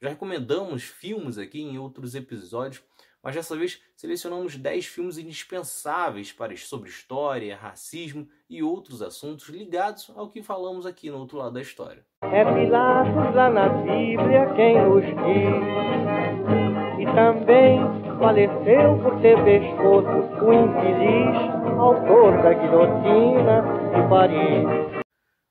Já recomendamos filmes aqui em outros episódios, mas dessa vez selecionamos 10 filmes indispensáveis para, sobre história, racismo e outros assuntos ligados ao que falamos aqui no outro lado da história. É Pilatos lá na Bíblia quem nos diz, e também faleceu por ter pescoço o infeliz autor da guilhotina de Paris.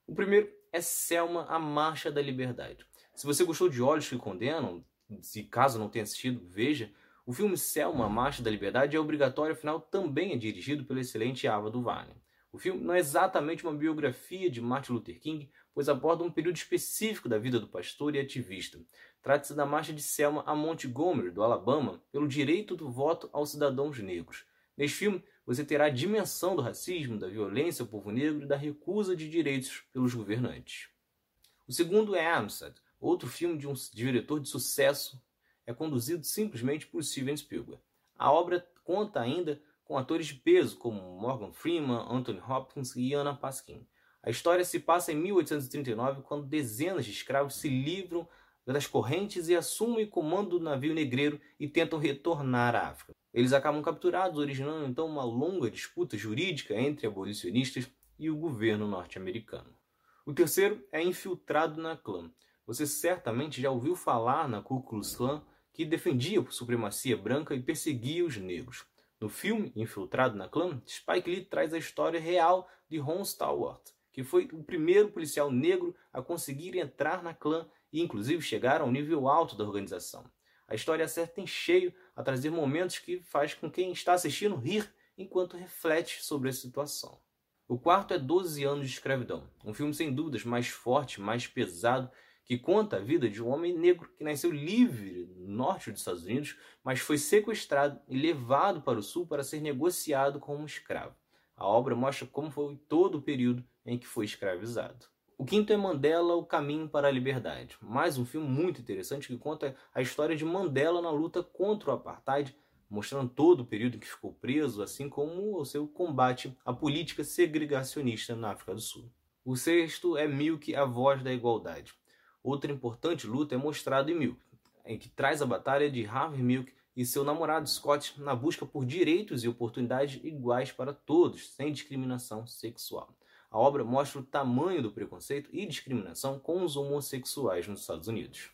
O primeiro é Selma, a Marcha da Liberdade. Se você gostou de Olhos que Condenam, se caso não tenha assistido, veja. O filme Selma, Marcha da Liberdade é obrigatório, afinal também é dirigido pelo excelente Ava DuVernay. O filme não é exatamente uma biografia de Martin Luther King, pois aborda um período específico da vida do pastor e ativista. Trata-se da marcha de Selma a Montgomery, do Alabama, pelo direito do voto aos cidadãos negros. Neste filme, você terá a dimensão do racismo, da violência ao povo negro e da recusa de direitos pelos governantes. O segundo é Amistad, outro filme de um diretor de sucesso, é conduzido simplesmente por Steven Spielberg. A obra conta ainda com atores de peso como Morgan Freeman, Anthony Hopkins e Anna Paquin. A história se passa em 1839, quando dezenas de escravos se livram das correntes e assumem o comando do navio negreiro e tentam retornar à África. Eles acabam capturados, originando então uma longa disputa jurídica entre abolicionistas e o governo norte-americano. O terceiro é infiltrado na clã. Você certamente já ouviu falar na Ku Klux Klan, que defendia a supremacia branca e perseguia os negros. No filme Infiltrado na Clã, Spike Lee traz a história real de Ron Stallworth, que foi o primeiro policial negro a conseguir entrar na clã e inclusive chegar ao nível alto da organização. A história acerta em cheio a trazer momentos que faz com quem está assistindo rir enquanto reflete sobre a situação. O quarto é 12 anos de escravidão, um filme sem dúvidas mais forte, mais pesado, que conta a vida de um homem negro que nasceu livre no norte dos Estados Unidos, mas foi sequestrado e levado para o sul para ser negociado como escravo. A obra mostra como foi todo o período em que foi escravizado. O quinto é Mandela, O Caminho para a Liberdade. Mais um filme muito interessante que conta a história de Mandela na luta contra o apartheid, mostrando todo o período em que ficou preso, assim como o seu combate à política segregacionista na África do Sul. O sexto é Milk, A Voz da Igualdade. Outra importante luta é mostrada em Milk, em que traz a batalha de Harvey Milk e seu namorado Scott na busca por direitos e oportunidades iguais para todos, sem discriminação sexual. A obra mostra o tamanho do preconceito e discriminação com os homossexuais nos Estados Unidos.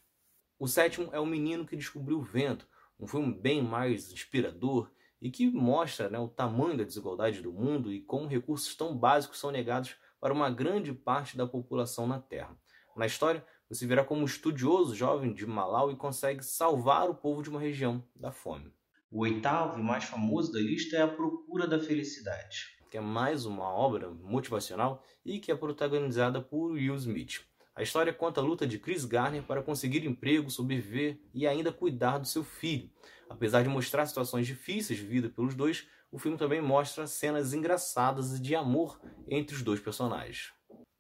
O sétimo é O Menino que Descobriu o Vento, um filme bem mais inspirador e que mostra né, o tamanho da desigualdade do mundo e como recursos tão básicos são negados para uma grande parte da população na Terra. Na história, você verá como um estudioso jovem de Malau e consegue salvar o povo de uma região da fome. O oitavo e mais famoso da lista é A Procura da Felicidade, que é mais uma obra motivacional e que é protagonizada por Will Smith. A história conta a luta de Chris Garner para conseguir emprego, sobreviver e ainda cuidar do seu filho. Apesar de mostrar situações difíceis vividas pelos dois, o filme também mostra cenas engraçadas de amor entre os dois personagens.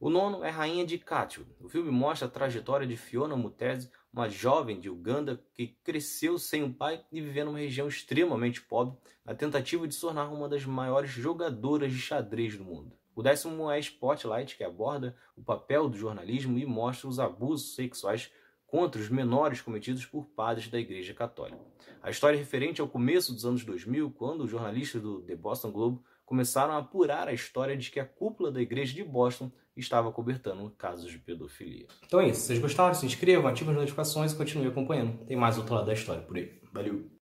O nono é Rainha de Cátio. O filme mostra a trajetória de Fiona Mutesi, uma jovem de Uganda que cresceu sem um pai e vivendo numa região extremamente pobre, na tentativa de se tornar uma das maiores jogadoras de xadrez do mundo. O décimo é Spotlight, que aborda o papel do jornalismo e mostra os abusos sexuais contra os menores cometidos por padres da Igreja Católica. A história é referente ao começo dos anos 2000, quando os jornalistas do The Boston Globe começaram a apurar a história de que a cúpula da igreja de Boston estava cobertando casos de pedofilia. Então é isso. Se vocês gostaram, se inscrevam, ativem as notificações e continuem acompanhando. Tem mais outro lado da história por aí. Valeu!